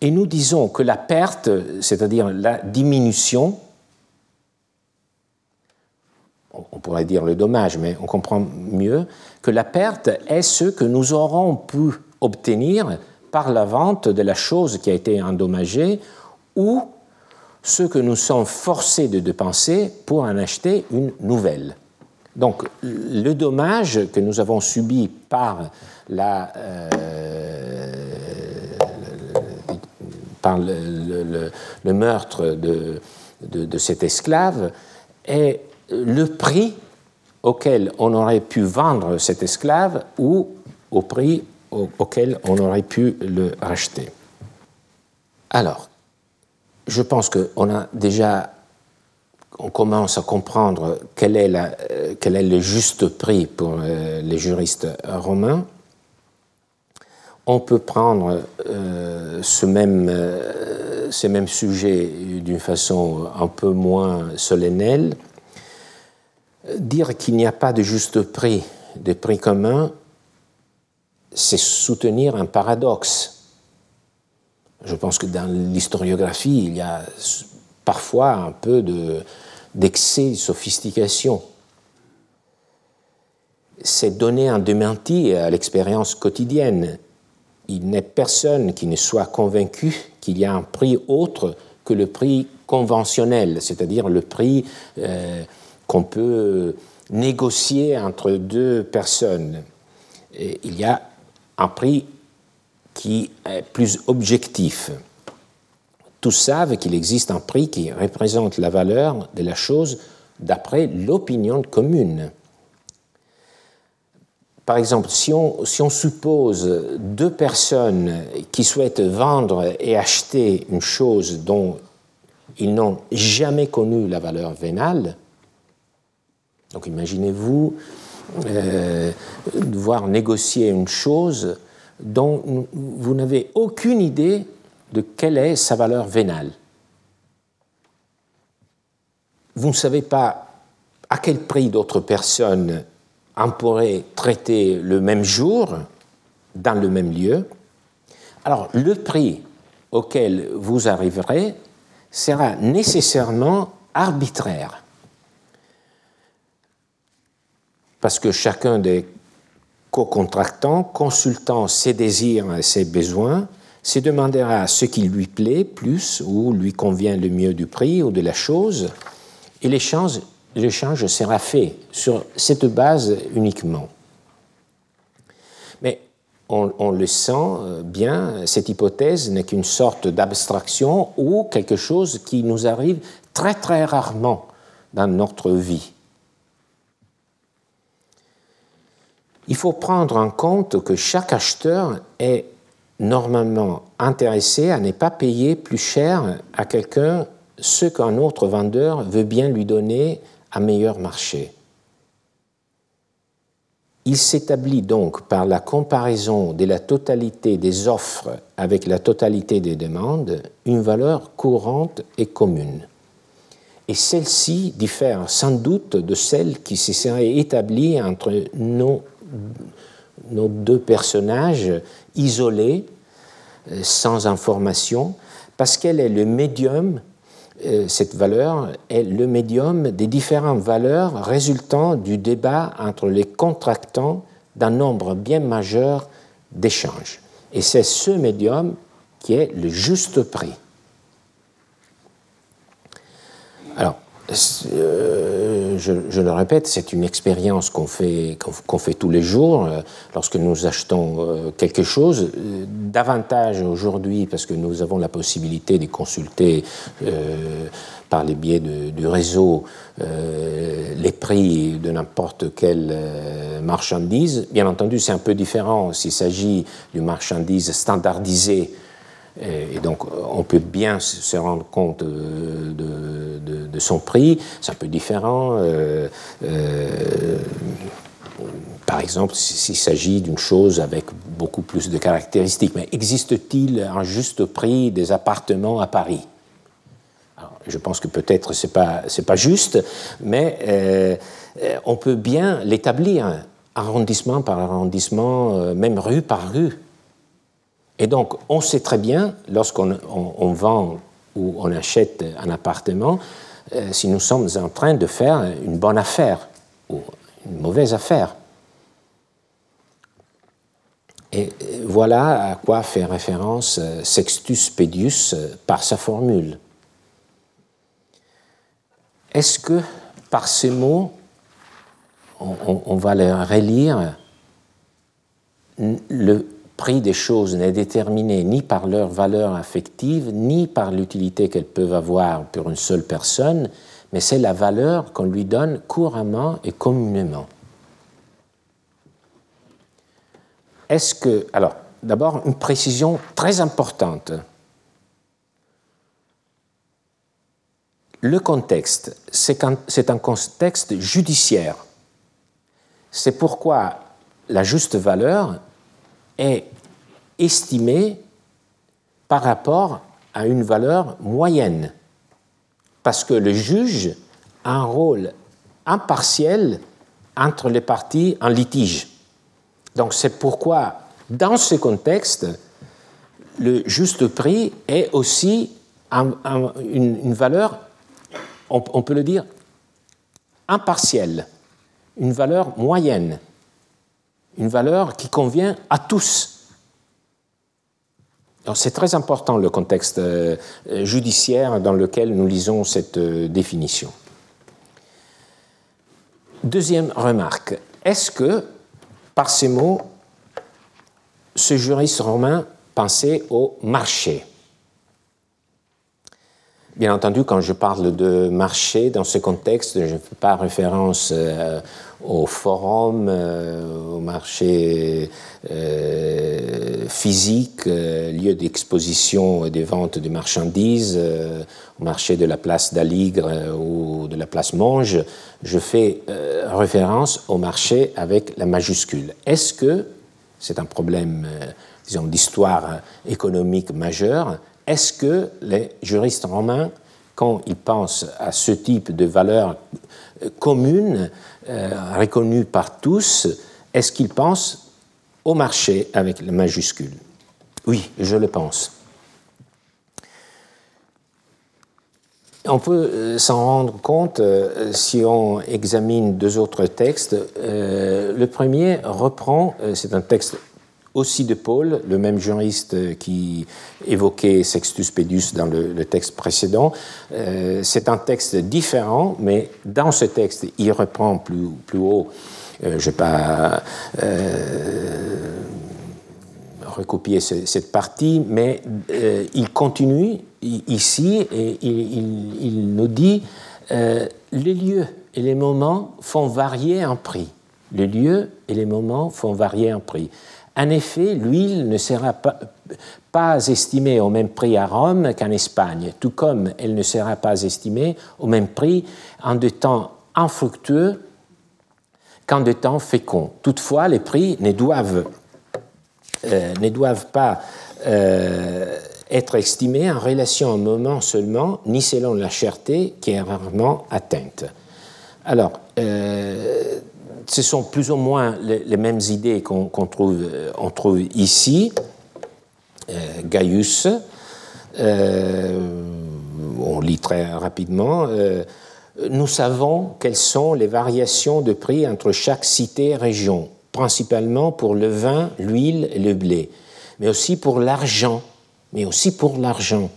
et nous disons que la perte, c'est-à-dire la diminution, on pourrait dire le dommage, mais on comprend mieux, que la perte est ce que nous aurons pu obtenir par la vente de la chose qui a été endommagée ou ce que nous sommes forcés de dépenser pour en acheter une nouvelle. Donc le dommage que nous avons subi par, la, euh, par le, meurtre de, de, cet esclave est le prix auquel on aurait pu vendre cet esclave ou au prix auquel on aurait pu le racheter. Alors, je pense qu'on a déjà, on commence à comprendre quel est, euh, le juste prix pour euh, les juristes romains. On peut prendre euh, ce, même, ce même sujet d'une façon un peu moins solennelle. Dire qu'il n'y a pas de juste prix, de prix commun, c'est soutenir un paradoxe. Je pense que dans l'historiographie, il y a parfois un peu d'excès de, sophistication. C'est donner un démenti à l'expérience quotidienne. Il n'est personne qui ne soit convaincu qu'il y a un prix autre que le prix conventionnel, c'est-à-dire le prix euh, qu'on peut négocier entre deux personnes. il y a un prix qui est plus objectif. Tous savent qu'il existe un prix qui représente la valeur de la chose d'après l'opinion commune. Par exemple, si on, suppose deux personnes qui souhaitent vendre et acheter une chose dont ils n'ont jamais connu la valeur vénale, donc imaginez-vous euh, devoir négocier une chose dont vous n'avez aucune idée de quelle est sa valeur vénale. Vous ne savez pas à quel prix d'autres personnes en pourraient traiter le même jour, dans le même lieu. Alors le prix auquel vous arriverez sera nécessairement arbitraire. Parce que chacun des co-contractants, consultant ses désirs et ses besoins, se demandera ce qui lui plaît plus ou lui convient le mieux du prix ou de la chose, et l'échange, sera fait sur cette base uniquement. Mais on, on le sent bien, cette hypothèse n'est qu'une sorte d'abstraction ou quelque chose qui nous arrive très très rarement dans notre vie. Il faut prendre en compte que chaque acheteur est normalement intéressé à ne pas payer plus cher à quelqu'un ce qu'un autre vendeur veut bien lui donner à meilleur marché. Il s'établit donc par la comparaison de la totalité des offres avec la totalité des demandes une valeur courante et commune. Et celle-ci diffère sans doute de celle qui se serait établie entre nos, nos deux personnages isolée, euh, sans information, parce qu'elle est le médium, euh, cette valeur est le médium des différentes valeurs résultant du débat entre les contractants d'un nombre bien majeur d'échanges. Et c'est ce médium qui est le juste prix. Alors, je, le répète, c'est une expérience qu'on fait, fait tous les jours euh, lorsque nous achetons euh, quelque chose. Davantage aujourd'hui, parce que nous avons la possibilité de consulter par les biais du réseau les prix de n'importe quelle marchandise. Bien entendu, c'est un peu différent s'il s'agit d'une marchandise standardisée et donc, on peut bien se rendre compte de, son prix. C'est un peu différent. Euh, euh, par exemple, s'il s'agit d'une chose avec beaucoup plus de caractéristiques. Mais existe-t-il un juste prix des appartements à Paris? Je pense que peut-être ce n'est pas, pas juste, mais euh, on peut bien l'établir arrondissement par arrondissement, même rue par rue. Et donc, on sait très bien, lorsqu'on vend ou on achète un appartement, euh, si nous sommes en train de faire une bonne affaire ou une mauvaise affaire. Et voilà à quoi fait référence euh, Sextus Pedius euh, par sa formule. Est-ce que par ces mots, on, on va les relire, le, prix des choses n'est déterminé ni par leur valeur affective, ni par l'utilité qu'elles peuvent avoir pour une seule personne, mais c'est la valeur qu'on lui donne couramment et communément. Est-ce que. Alors, d'abord, une précision très importante. Le contexte, c'est un contexte judiciaire. C'est pourquoi la juste valeur est estimé par rapport à une valeur moyenne, parce que le juge a un rôle impartiel entre les parties en litige. Donc c'est pourquoi, dans ce contexte, le juste prix est aussi une, valeur, on, peut le dire, impartielle, une valeur moyenne, une valeur qui convient à tous. C'est très important le contexte euh, judiciaire dans lequel nous lisons cette euh, définition. Deuxième remarque, est-ce que, par ces mots, ce juriste romain pensait au marché? Bien entendu, quand je parle de marché dans ce contexte, je ne fais pas référence euh, au forum, euh, au marché euh, physique, lieu d'exposition et de vente de marchandises, au marché de la place d'Aligre ou de la place Monge. Je fais référence au marché avec la majuscule. Est-ce que c'est un problème, disons, d'histoire économique majeure? Est-ce que les juristes romains, quand ils pensent à ce type de valeurs communes, euh, reconnues par tous, est-ce qu'ils pensent au marché avec la majuscule Oui, je le pense. On peut euh, s'en rendre compte euh, si on examine deux autres textes. le premier reprend, c'est un texte aussi de Paul, le même juriste qui évoquait Sextus Pedus dans le, texte précédent. Euh, c'est un texte différent, mais dans ce texte, il reprend plus, plus haut, euh, je ne vais pas euh, recopier cette partie, mais il continue ici et il, il nous dit les lieux et les moments font varier un prix. Les lieux et les moments font varier un prix. En effet, l'huile ne sera pas, estimée au même prix à Rome qu'en Espagne, tout comme elle ne sera pas estimée au même prix en de temps infructueux qu'en de temps féconds. Toutefois, les prix ne doivent, euh, ne doivent pas euh, être estimés en relation au moment seulement, ni selon la cherté qui est rarement atteinte. Alors, euh, ce sont plus ou moins les, mêmes idées qu'on trouve, euh, trouve, ici. Euh, Gaius, euh, on lit très rapidement, nous savons quelles sont les variations de prix entre chaque cité et région, principalement pour le vin, l'huile et le blé, mais aussi pour l'argent, mais aussi pour l'argent,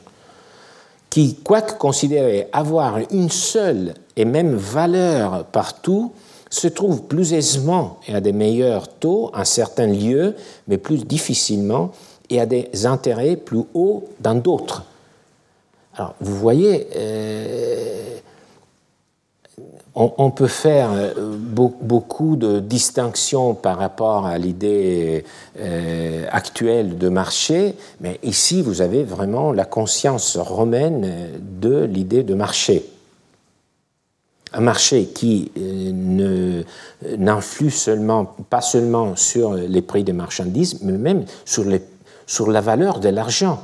qui, quoique considéré avoir une seule et même valeur partout, se trouve plus aisément et à des meilleurs taux en certains lieux, mais plus difficilement et à des intérêts plus hauts dans d'autres. Alors, vous voyez, euh, on, peut faire euh, beaucoup de distinctions par rapport à l'idée euh, actuelle de marché, mais ici, vous avez vraiment la conscience romaine de l'idée de marché un marché qui euh, n'influe seulement, pas seulement sur les prix des marchandises, mais même sur, sur la valeur de l'argent.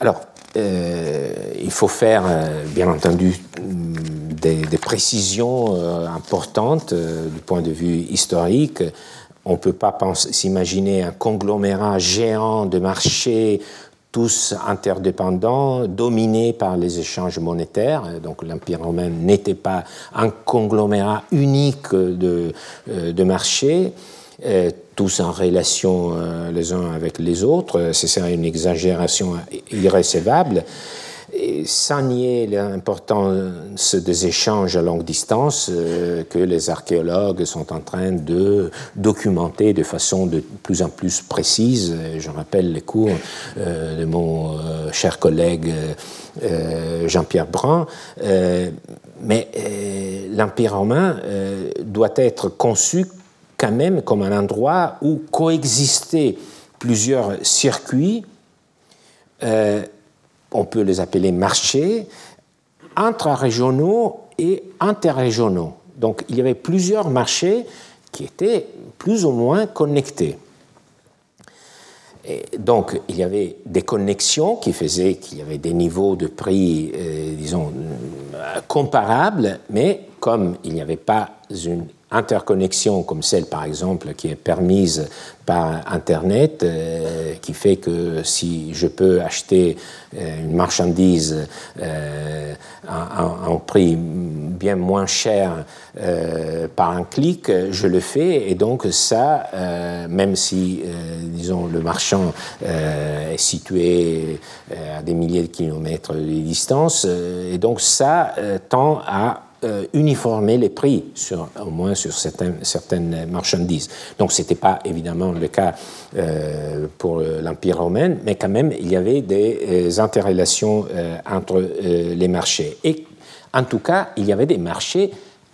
Alors, euh, il faut faire, euh, bien entendu, des, précisions importantes du point de vue historique. On ne peut pas s'imaginer un conglomérat géant de marchés tous interdépendants, dominés par les échanges monétaires. Donc l'Empire romain n'était pas un conglomérat unique de, euh, de marchés, euh, tous en relation euh, les uns avec les autres. Ce serait une exagération irrécevable sans nier l'importance des échanges à longue distance euh, que les archéologues sont en train de documenter de façon de plus en plus précise. Je rappelle les cours euh, de mon euh, cher collègue Jean-Pierre Brun. mais l'Empire romain doit être conçu quand même comme un endroit où coexistaient plusieurs circuits on peut les appeler marchés, intra-régionaux et interrégionaux. Donc il y avait plusieurs marchés qui étaient plus ou moins connectés. Donc il y avait des connexions qui faisaient qu'il y avait des niveaux de prix, euh, disons, comparables, mais comme il n'y avait pas une interconnexion comme celle par exemple qui est permise par Internet, euh, qui fait que si je peux acheter euh, une marchandise euh, à, un prix bien moins cher par un clic, je le fais. Et donc ça, même si disons le marchand est situé à des milliers de kilomètres de distance, et donc ça tend à euh, uniformer les prix, au moins sur certaines, marchandises. Donc ce n'était pas évidemment le cas euh, pour l'Empire romain, mais quand même il y avait des euh, interrelations entre les marchés. Et en tout cas, il y avait des marchés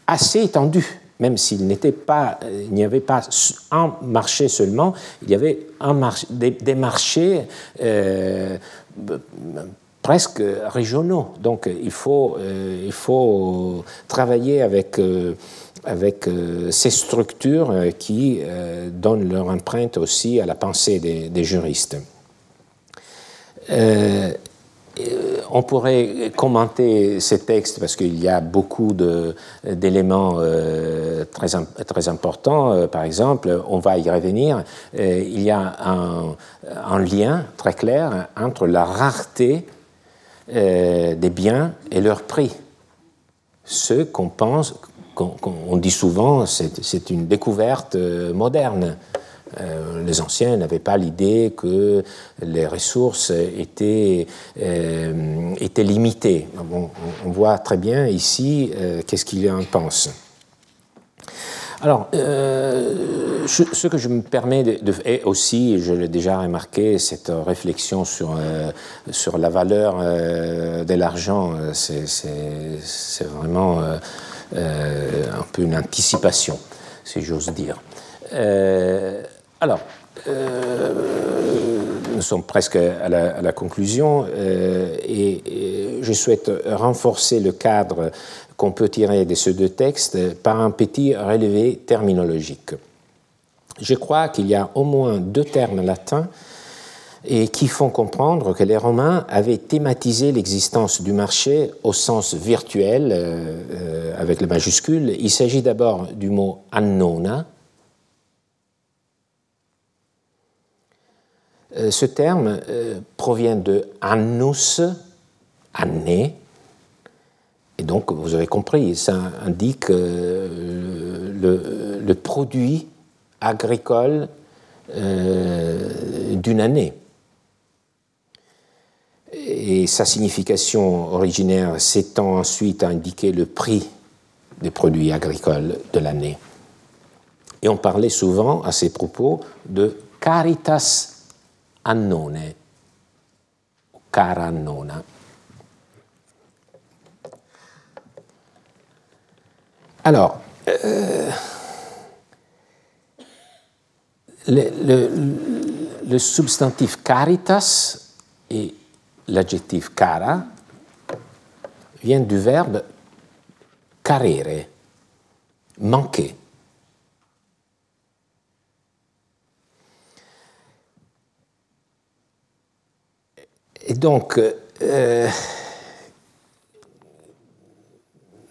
assez étendus même s'il n'y avait pas un marché seulement, il y avait des, marchés presque régionaux. Donc il faut, euh, il faut travailler avec, euh, avec euh, ces structures qui donnent leur empreinte aussi à la pensée des, juristes. on pourrait commenter ces textes parce qu'il y a beaucoup d'éléments très, très importants. par exemple, on va y revenir, il y a un, lien très clair entre la rareté euh, des biens et leur prix. Ce qu'on pense, qu'on dit souvent, c'est une découverte euh, moderne. Euh, les anciens n'avaient pas l'idée que les ressources étaient, étaient limitées. on, voit très bien ici qu'est-ce qu'il en pense. Alors, euh, ce que je me permets de, faire aussi, je l'ai déjà remarqué, cette réflexion sur, euh, sur la valeur euh, de l'argent, c'est vraiment un peu une anticipation, si j'ose dire. alors, nous sommes presque à la, conclusion et, je souhaite renforcer le cadre qu'on peut tirer de ces deux textes par un petit relevé terminologique. Je crois qu'il y a au moins deux termes latins et qui font comprendre que les Romains avaient thématisé l'existence du marché au sens virtuel, euh, euh, avec le majuscule. Il s'agit d'abord du mot annona. Euh, ce terme provient de annus, année, et donc, vous avez compris, ça indique euh, le, produit agricole euh, d'une année. Et sa signification originaire s'étend ensuite à indiquer le prix des produits agricoles de l'année. Et on parlait souvent à ces propos de caritas annone, cara Alors, euh, le, substantif caritas et l'adjectif cara viennent du verbe carere, manquer. Et donc, euh,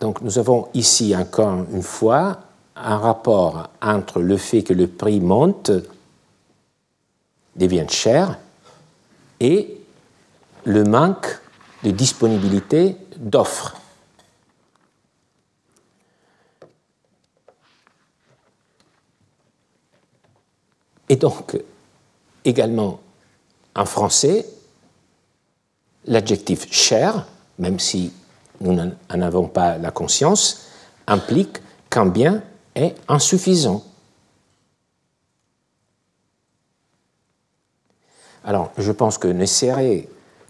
Donc nous avons ici encore une fois un rapport entre le fait que le prix monte, devient cher, et le manque de disponibilité d'offres. Et donc, également en français, l'adjectif cher, même si nous n'en avons pas la conscience, implique qu'un bien est insuffisant. Alors, je pense que nécessaire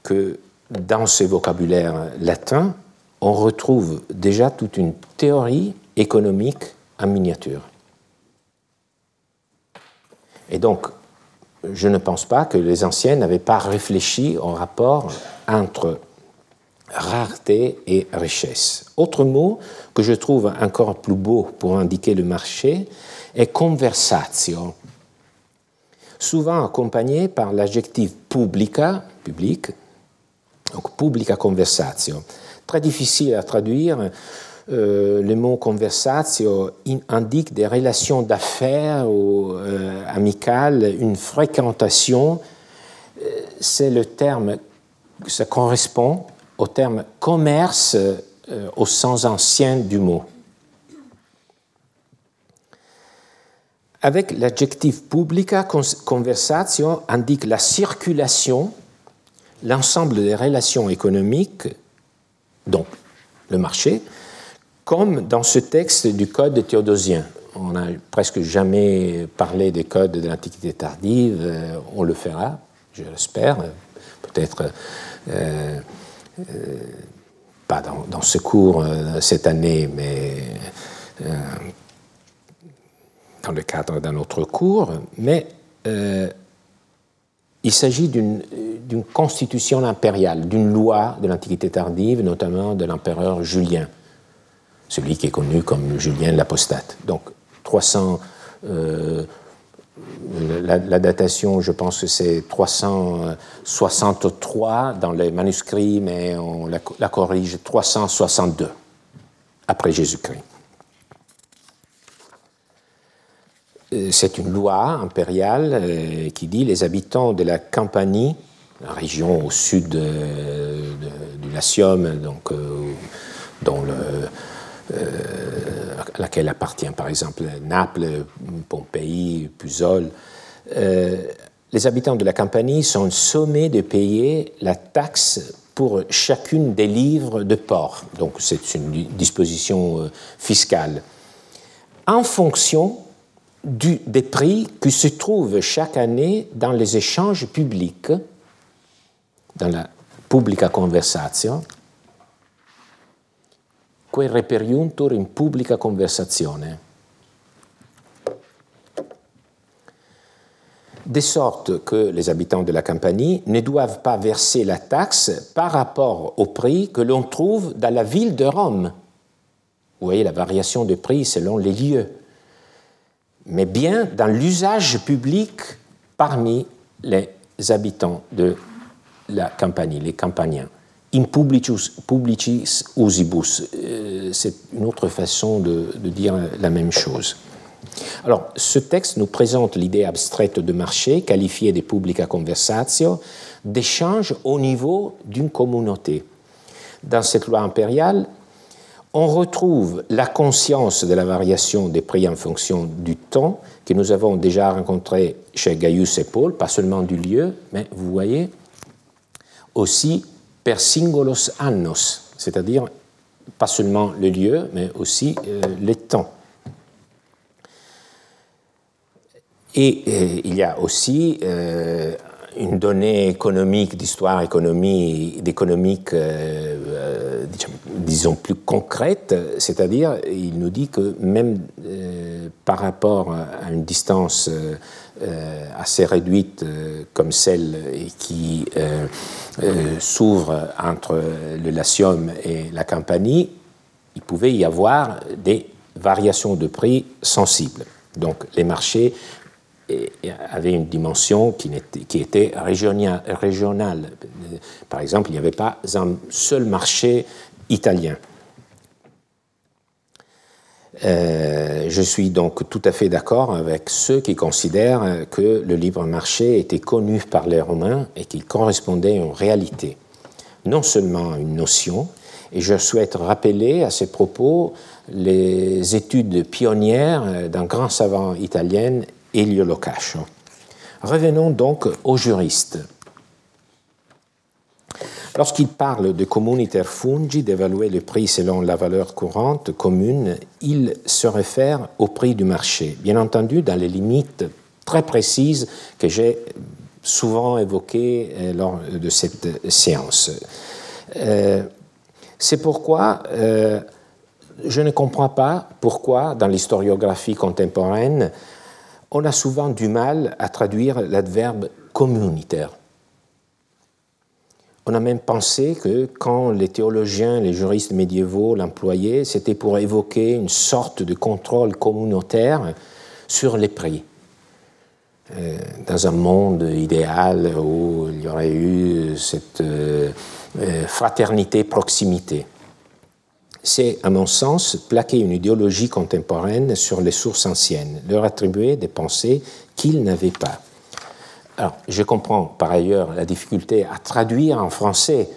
que dans ce vocabulaire latin, on retrouve déjà toute une théorie économique en miniature. Et donc, je ne pense pas que les anciens n'avaient pas réfléchi au rapport entre rareté et richesse. Autre mot que je trouve encore plus beau pour indiquer le marché est conversatio, souvent accompagné par l'adjectif publica, public, donc publica conversatio. Très difficile à traduire. le mot conversatio indique des relations d'affaires ou amicales, une fréquentation. C'est le terme, ça correspond au terme commerce au sens ancien du mot. Avec l'adjectif publica, conversatio indique la circulation, l'ensemble des relations économiques, donc le marché, comme dans ce texte du Code théodosien. On n'a presque jamais parlé des codes de l'Antiquité tardive, euh, on le fera, je l'espère, peut-être euh, euh, pas dans, ce cours cette année, mais dans le cadre d'un autre cours, mais euh, il s'agit d'une constitution impériale, d'une loi de l'Antiquité tardive, notamment de l'empereur Julien, celui qui est connu comme Julien l'Apostate. Donc 300, euh, la, datation, je pense que c'est 363 dans les manuscrits, mais on la, corrige 362 après Jésus-Christ. Euh, c'est une loi impériale euh, qui dit les habitants de la Campanie, région au sud du Latium, donc, euh, dont à laquelle appartient par exemple Naples, Pompéi, Pusol, les habitants de la Campanie sont sommés de payer la taxe pour chacune des livres de port. Donc c'est une disposition fiscale. En fonction des prix qui se trouvent chaque année dans les échanges publics, dans la publica conversation, que reperiuntur in conversazione. De sorte que les habitants de la campagne ne doivent pas verser la taxe par rapport au prix que l'on trouve dans la ville de Rome. Vous voyez la variation de prix selon les lieux mais bien dans l'usage public parmi les habitants de la campagne, les campagniens. In publicis usibus, euh, c'est une autre façon de, dire la même chose. Alors, ce texte nous présente l'idée abstraite de marché, qualifiée de publica conversatio, d'échange au niveau d'une communauté. Dans cette loi impériale, on retrouve la conscience de la variation des prix en fonction du temps que nous avons déjà rencontré chez Gaius et Paul, pas seulement du lieu, mais vous voyez aussi per singolos annos, c'est-à-dire pas seulement le lieu, mais aussi euh, les temps. Et euh, il y a aussi euh, une donnée économique, d'histoire économique, d'économique, euh, euh, disons plus concrète, c'est-à-dire il nous dit que même euh, par rapport à une distance assez réduite comme celle qui s'ouvre entre le Latium et la Campanie, il pouvait y avoir des variations de prix sensibles. Donc les marchés avait une dimension qui, était, régionale. Par exemple, il n'y avait pas un seul marché italien. Euh, je suis donc tout à fait d'accord avec ceux qui considèrent que le libre marché était connu par les Romains et qu'il correspondait en réalité, non seulement à une notion, et je souhaite rappeler à ces propos les études pionnières d'un grand savant italien, Elio Locascio. Revenons donc aux juristes. Lorsqu'il parle de communiter fungi, d'évaluer le prix selon la valeur courante commune, il se réfère au prix du marché, bien entendu dans les limites très précises que j'ai souvent évoquées euh, lors de cette séance. Euh, c'est pourquoi euh, je ne comprends pas pourquoi, dans l'historiographie contemporaine, on a souvent du mal à traduire l'adverbe communautaire. On a même pensé que quand les théologiens, les juristes médiévaux l'employaient, c'était pour évoquer une sorte de contrôle communautaire sur les prix. Euh, dans un monde idéal où il y aurait eu cette euh, euh, fraternité-proximité. C'est, à mon sens, plaquer une idéologie contemporaine sur les sources anciennes, leur attribuer des pensées qu'ils n'avaient pas. Alors, je comprends par ailleurs la difficulté à traduire en français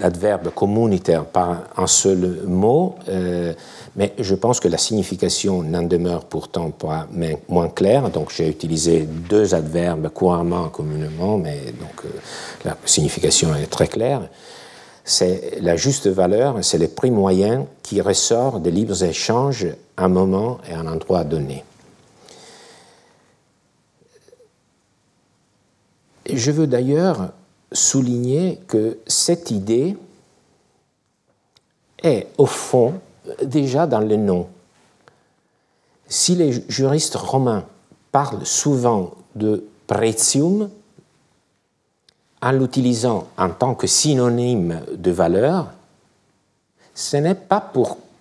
l'adverbe communautaire par un seul mot, euh, mais je pense que la signification n'en demeure pourtant pas moins claire. Donc j'ai utilisé deux adverbes couramment, communément, mais donc euh, la signification est très claire c'est la juste valeur, c'est le prix moyen qui ressort des libres échanges à un moment et à un endroit donné. Je veux d'ailleurs souligner que cette idée est au fond déjà dans le nom. Si les juristes romains parlent souvent de pretium, en l'utilisant en tant que synonyme de valeur, ce n'est pas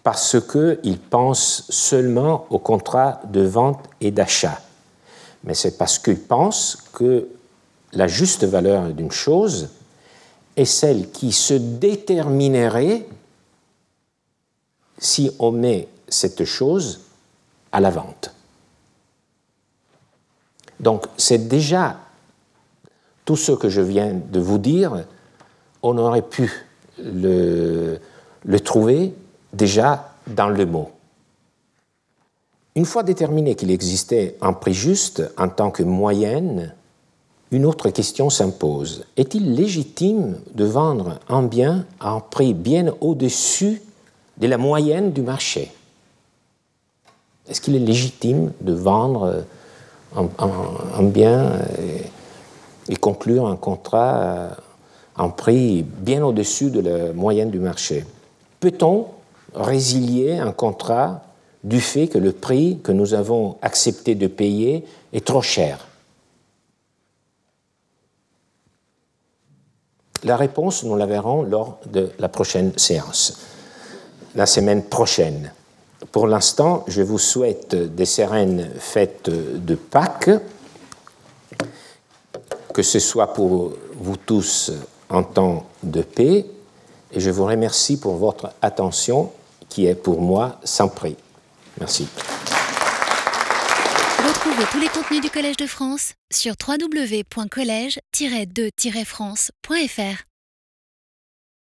parce qu'ils pensent seulement au contrat de vente et d'achat, mais c'est parce qu'ils pensent que la juste valeur d'une chose est celle qui se déterminerait si on met cette chose à la vente. Donc c'est déjà tout ce que je viens de vous dire, on aurait pu le, trouver déjà dans le mot. Une fois déterminé qu'il existait un prix juste en tant que moyenne, une autre question s'impose. Est-il légitime de vendre un bien à un prix bien au-dessus de la moyenne du marché? Est-ce qu'il est légitime de vendre un, bien euh, et conclure un contrat en prix bien au-dessus de la moyenne du marché. Peut-on résilier un contrat du fait que le prix que nous avons accepté de payer est trop cher? La réponse, nous la verrons lors de la prochaine séance, la semaine prochaine. Pour l'instant, je vous souhaite des sereines fêtes de Pâques que ce soit pour vous tous en temps de paix, et je vous remercie pour votre attention qui est pour moi sans prix. Merci. Retrouvez tous les contenus du Collège de France sur www.colège-2-france.fr.